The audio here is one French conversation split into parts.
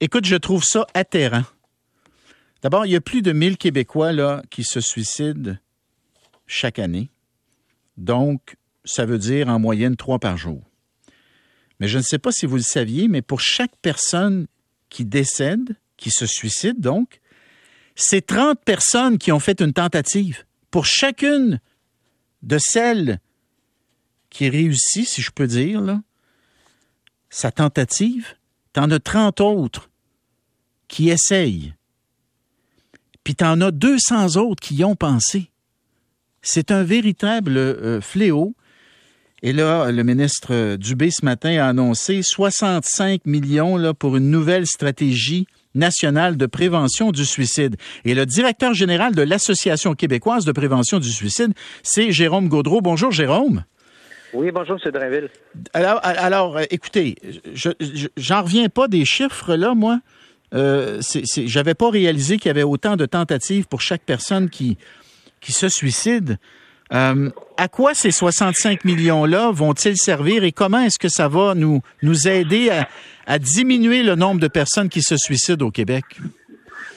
Écoute, je trouve ça atterrant. D'abord, il y a plus de 1000 Québécois là, qui se suicident chaque année. Donc, ça veut dire en moyenne trois par jour. Mais je ne sais pas si vous le saviez, mais pour chaque personne qui décède, qui se suicide donc, c'est 30 personnes qui ont fait une tentative. Pour chacune de celles qui réussit, si je peux dire, sa tentative, t'en as 30 autres qui essayent. Puis t'en as 200 autres qui y ont pensé. C'est un véritable euh, fléau. Et là, le ministre Dubé ce matin a annoncé 65 millions là, pour une nouvelle stratégie nationale de prévention du suicide. Et le directeur général de l'Association québécoise de prévention du suicide, c'est Jérôme Gaudreau. Bonjour Jérôme. Oui, bonjour, M. Drainville. Alors, alors écoutez, je j'en reviens pas des chiffres là, moi. Euh, J'avais pas réalisé qu'il y avait autant de tentatives pour chaque personne qui, qui se suicide. Euh, à quoi ces 65 millions-là vont-ils servir et comment est-ce que ça va nous, nous aider à, à diminuer le nombre de personnes qui se suicident au Québec?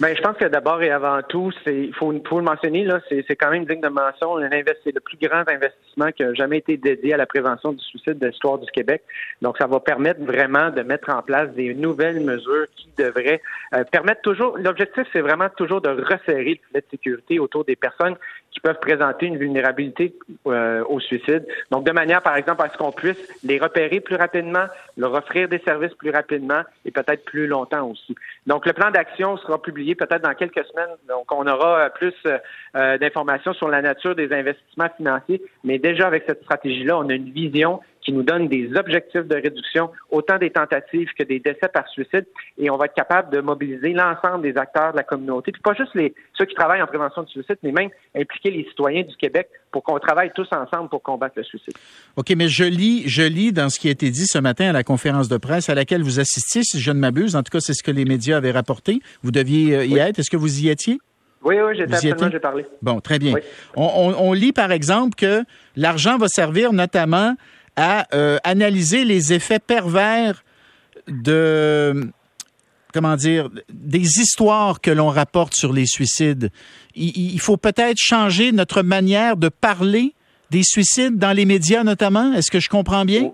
Bien, je pense que d'abord et avant tout, c'est il faut, faut, le mentionner là, c'est quand même digne de mention. C'est le plus grand investissement qui a jamais été dédié à la prévention du suicide de l'histoire du Québec. Donc, ça va permettre vraiment de mettre en place des nouvelles mesures qui devraient euh, permettre toujours. L'objectif, c'est vraiment toujours de resserrer le filet de sécurité autour des personnes qui peuvent présenter une vulnérabilité euh, au suicide. Donc, de manière, par exemple, à ce qu'on puisse les repérer plus rapidement, leur offrir des services plus rapidement et peut-être plus longtemps aussi. Donc, le plan d'action sera publié peut-être dans quelques semaines. Donc, on aura plus euh, d'informations sur la nature des investissements financiers. Mais déjà, avec cette stratégie-là, on a une vision qui nous donne des objectifs de réduction, autant des tentatives que des décès par suicide, et on va être capable de mobiliser l'ensemble des acteurs de la communauté, puis pas juste les, ceux qui travaillent en prévention du suicide, mais même impliquer les citoyens du Québec pour qu'on travaille tous ensemble pour combattre le suicide. OK, mais je lis, je lis dans ce qui a été dit ce matin à la conférence de presse à laquelle vous assistiez, si je ne m'abuse, en tout cas c'est ce que les médias avaient rapporté, vous deviez euh, y être, est-ce que vous y étiez? Oui, oui, j'étais absolument, j'ai parlé. Bon, très bien. On, on, lit, par exemple, que l'argent va servir notamment à euh, analyser les effets pervers de comment dire, des histoires que l'on rapporte sur les suicides. Il, faut peut-être changer notre manière de parler des suicides dans les médias notamment. Est-ce que je comprends bien?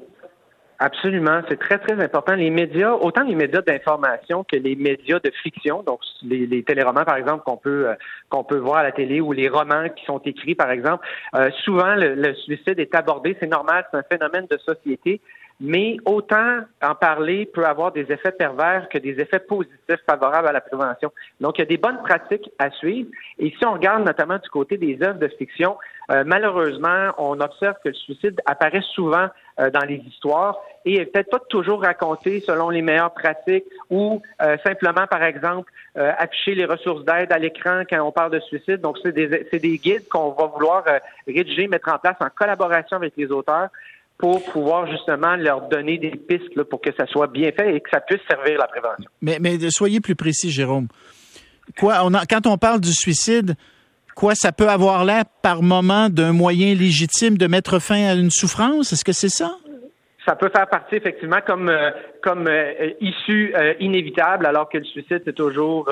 Absolument, c'est très très important. Les médias, autant les médias d'information que les médias de fiction, donc les, les téléromans par exemple qu'on peut euh, qu'on peut voir à la télé ou les romans qui sont écrits par exemple, euh, souvent le, le, suicide est abordé, c'est normal, c'est un phénomène de société, mais autant en parler peut avoir des effets pervers que des effets positifs favorables à la prévention. Donc il y a des bonnes pratiques à suivre. Et si on regarde notamment du côté des œuvres de fiction, euh, malheureusement, on observe que le suicide apparaît souvent euh, dans les histoires et peut-être pas toujours raconté selon les meilleures pratiques ou euh, simplement, par exemple, afficher les ressources d'aide à l'écran quand on parle de suicide. Donc, c'est des, des guides qu'on va vouloir rédiger, mettre en place en collaboration avec les auteurs pour pouvoir justement leur donner des pistes là, pour que ça soit bien fait et que ça puisse servir la prévention. Mais, mais soyez plus précis, Jérôme. Quoi, on a, quand on parle du suicide, quoi, ça peut avoir l'air par moment d'un moyen légitime de mettre fin à une souffrance? Est-ce que c'est ça? Ça peut faire partie effectivement comme euh, comme euh, issue euh, inévitable, alors que le suicide c'est toujours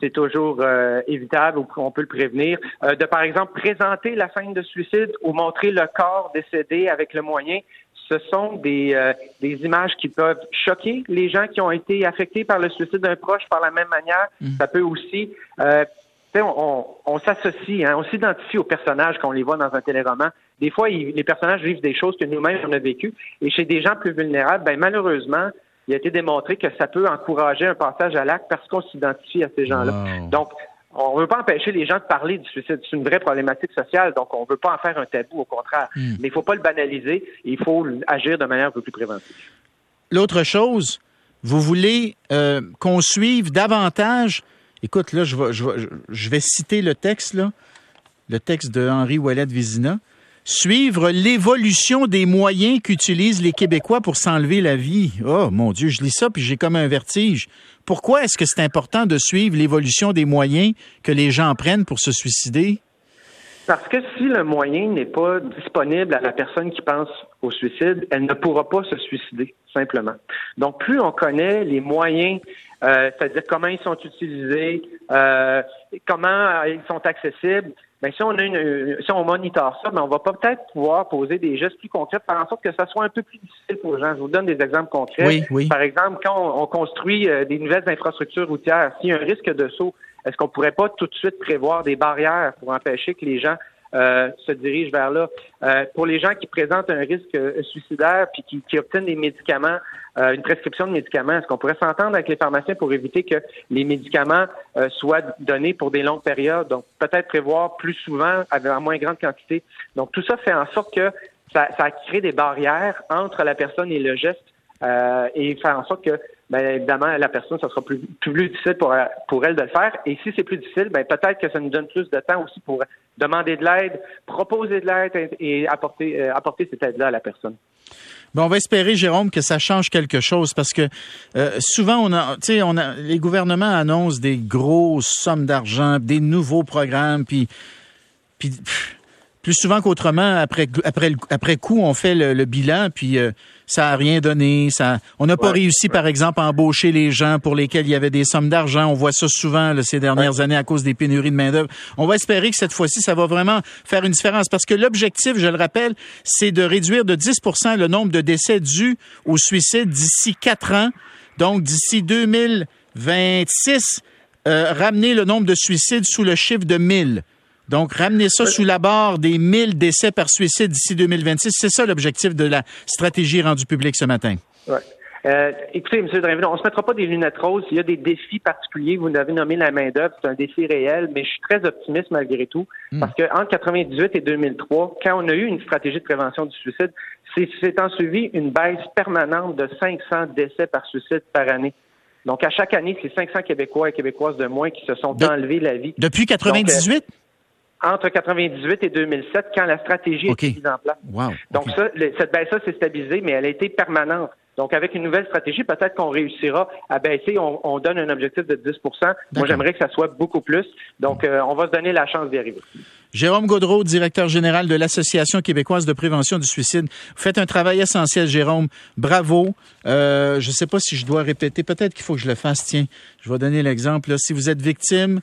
c'est toujours évitable ou on peut le prévenir. de par exemple présenter la scène de suicide ou montrer le corps décédé avec le moyen, ce sont des, des images qui peuvent choquer les gens qui ont été affectés par le suicide d'un proche par la même manière. Mmh. Ça peut aussi on, s'associe, hein, on s'identifie aux personnages quand on les voit dans un téléroman. Des fois, les personnages vivent des choses que nous-mêmes on a vécues. Et chez des gens plus vulnérables, ben, malheureusement, il a été démontré que ça peut encourager un passage à l'acte parce qu'on s'identifie à ces gens-là. Donc, on ne veut pas empêcher les gens de parler du suicide. C'est une vraie problématique sociale, donc on ne veut pas en faire un tabou, au contraire. Hmm. Mais il ne faut pas le banaliser, il faut agir de manière un peu plus préventive. L'autre chose, vous voulez euh, qu'on suive davantage Écoute, là, je vais, je vais, citer le texte, là, le texte de Henri Ouellet Vizina. Suivre l'évolution des moyens qu'utilisent les Québécois pour s'enlever la vie. Oh mon Dieu, je lis ça puis j'ai comme un vertige. Pourquoi est-ce que c'est important de suivre l'évolution des moyens que les gens prennent pour se suicider? Parce que si le moyen n'est pas disponible à la personne qui pense au suicide, elle ne pourra pas se suicider, simplement. Donc, plus on connaît les moyens c'est-à-dire comment ils sont utilisés, comment ils sont accessibles. Mais si on a une, si on monitore ça, mais on va peut-être pouvoir poser des gestes plus concrets, faire en sorte que ça soit un peu plus difficile pour les gens. Je vous donne des exemples concrets. Oui, oui. Par exemple, quand on, construit des nouvelles infrastructures routières, s'il y a un risque de saut, est-ce qu'on pourrait pas tout de suite prévoir des barrières pour empêcher que les gens euh, se dirigent vers là? Euh, pour les gens qui présentent un risque euh, suicidaire puis qui, obtiennent des médicaments, une prescription de médicaments, est-ce qu'on pourrait s'entendre avec les pharmaciens pour éviter que les médicaments soient donnés pour des longues périodes? Donc, peut-être prévoir plus souvent en moins grande quantité. Donc, tout ça fait en sorte que ça, ça crée des barrières entre la personne et le geste et faire en sorte que ben, évidemment, la personne, ça sera plus, plus difficile pour, pour elle de le faire. Et si c'est plus difficile, ben, peut-être que ça nous donne plus de temps aussi pour demander de l'aide, proposer de l'aide et apporter, euh, apporter cette aide-là à la personne. Bon, on va espérer, Jérôme, que ça change quelque chose parce que euh, souvent, on a, on a, les gouvernements annoncent des grosses sommes d'argent, des nouveaux programmes, puis, puis plus souvent qu'autrement, après, après, après coup, on fait le, bilan, puis euh, ça n'a rien donné. Ça, on n'a pas réussi, par exemple, à embaucher les gens pour lesquels il y avait des sommes d'argent. On voit ça souvent ces dernières années à cause des pénuries de main-d'œuvre. On va espérer que cette fois-ci, ça va vraiment faire une différence. Parce que l'objectif, je le rappelle, c'est de réduire de 10% le nombre de décès dus au suicide d'ici quatre ans. Donc, d'ici 2026, euh, ramener le nombre de suicides sous le chiffre de 1000. Donc, ramener ça sous la barre des 1000 décès par suicide d'ici 2026, c'est ça l'objectif de la stratégie rendue publique ce matin. Ouais. Euh, écoutez, M. Drainville, on ne se mettra pas des lunettes roses. Il y a des défis particuliers. Vous avez nommé la main-d'œuvre. C'est un défi réel, mais je suis très optimiste malgré tout. Hmm. Parce qu'entre 1998 et 2003, quand on a eu une stratégie de prévention du suicide, c'est en suivi une baisse permanente de 500 décès par suicide par année. Donc, à chaque année, c'est 500 Québécois et Québécoises de moins qui se sont enlevés la vie. Depuis 98? Entre 98 et 2007 quand la stratégie a été mise en place. Donc ça, cette baisse-là s'est stabilisée, mais elle a été permanente. Donc, avec une nouvelle stratégie, peut-être qu'on réussira à baisser. On, donne un objectif de 10 Moi, j'aimerais que ça soit beaucoup plus. Donc, euh, on va se donner la chance d'y arriver. Jérôme Gaudreau, directeur général de l'Association québécoise de prévention du suicide. Vous faites un travail essentiel, Jérôme. Bravo. Euh, je ne sais pas si je dois répéter. Peut-être qu'il faut que je le fasse. Tiens, je vais donner l'exemple. Si vous êtes victime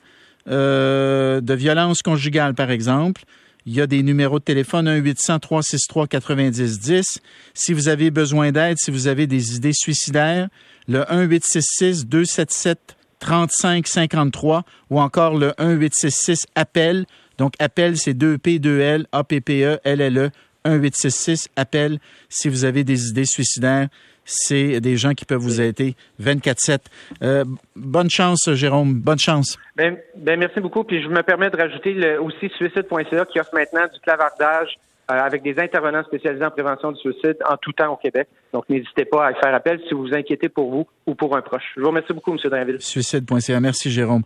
euh, de violence conjugale, par exemple, il y a des numéros de téléphone 1-800-363-9010. Si vous avez besoin d'aide, si vous avez des idées suicidaires, le 1-866-277-3553 ou encore le 1-866-APPEL. Donc, appel, c'est 2P2L, A-P-P-E, L-L-E, 1-866-APPEL si vous avez des idées suicidaires c'est des gens qui peuvent vous aider 24-7. Euh, bonne chance, Jérôme. Bonne chance. Ben, ben, merci beaucoup. Puis je me permets de rajouter le, aussi suicide.ca qui offre maintenant du clavardage euh, avec des intervenants spécialisés en prévention du suicide en tout temps au Québec. Donc, n'hésitez pas à faire appel si vous vous inquiétez pour vous ou pour un proche. Je vous remercie beaucoup, M. Drainville. Suicide.ca. Merci, Jérôme.